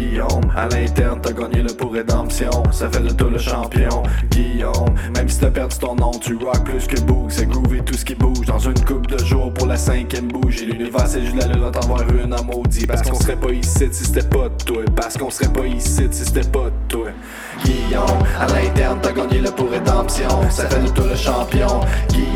Guillaume, à l'interne, t'as gagné le pour rédemption. Ça fait de toi le champion. Guillaume, même si t'as perdu ton nom, tu rock plus que Boog. C'est groovy tout ce qui bouge. Dans une coupe de jours pour la cinquième bouge. Et l'univers, c'est juste la lune, t'en voir une à maudit. Parce qu'on serait pas ici si c'était pas de toi. Parce qu'on serait pas ici si c'était pas toi. Guillaume, à l'interne, t'as gagné le pour rédemption. Ça fait de toi le champion. Guillaume,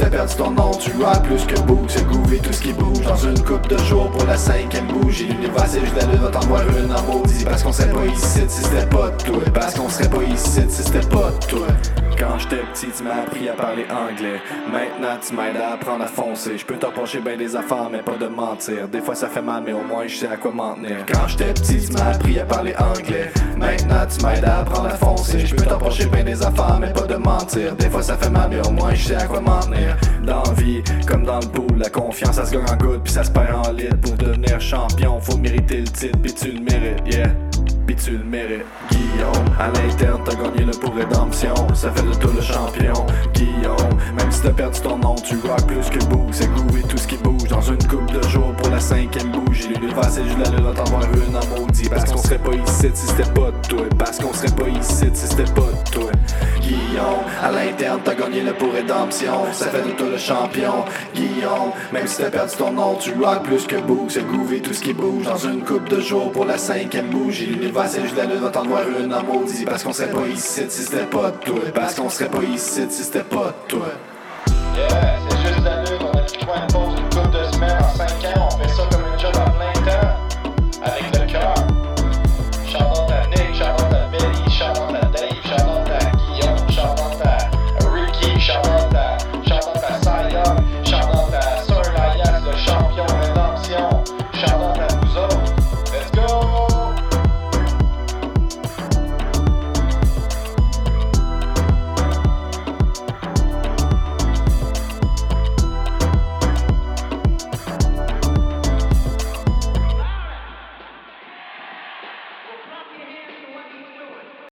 t'as perdu ton nom, tu rock plus que Boog. C'est groovy tout ce qui bouge. Dans une coupe de jours pour la cinquième bouge. Et l'univers, c'est juste la lune, t'en voir une à maudit. Parce qu'on serait pas ici si c'était pas toi. Parce qu'on serait pas ici si c'était pas toi. Quand j'étais petit, tu m'as appris à parler anglais. Maintenant, tu m'aides à apprendre à foncer. Je peux t'approcher bien des affaires, mais pas de mentir. Des fois, ça fait mal, mais au moins, je sais à quoi m'en tenir. Quand j'étais petit, tu m'as appris à parler anglais. Maintenant, tu m'aides à apprendre à foncer. Je peux t'approcher bien des affaires, mais pas de mentir. Des fois, ça fait mal, mais au moins, je sais à quoi m'en tenir. Dans la vie, comme dans le pool, la confiance, ça se gagne en goutte, puis ça se perd en litre. Pour devenir champion, faut mériter le titre, puis tu le mérites, yeah tu le mérites. Guillaume, à l'interne, t'as gagné le pour rédemption. Ça fait de toi le champion. Guillaume, même si t'as perdu ton nom, tu rock plus que Boog. C'est et tout ce qui bouge. Dans une coupe de jours pour la cinquième bouge. Et l'univers, c'est juste la lune, t'en voir une à maudit. Parce qu'on serait pas ici si c'était pas toi. Parce qu'on serait pas ici si c'était pas à l'interne, t'as gagné le pour rédemption. Ça fait de toi le champion. Guillaume, même si t'as perdu ton nom, tu rock plus que Boog. C'est et tout ce qui bouge. Dans une coupe de jours pour la cinquième bouge. Et l'univers, c'est juste la lune, t'en voir une à maudit. Parce qu'on serait pas ici si c'était pas toi. Parce qu'on serait pas ici si c'était pas toi.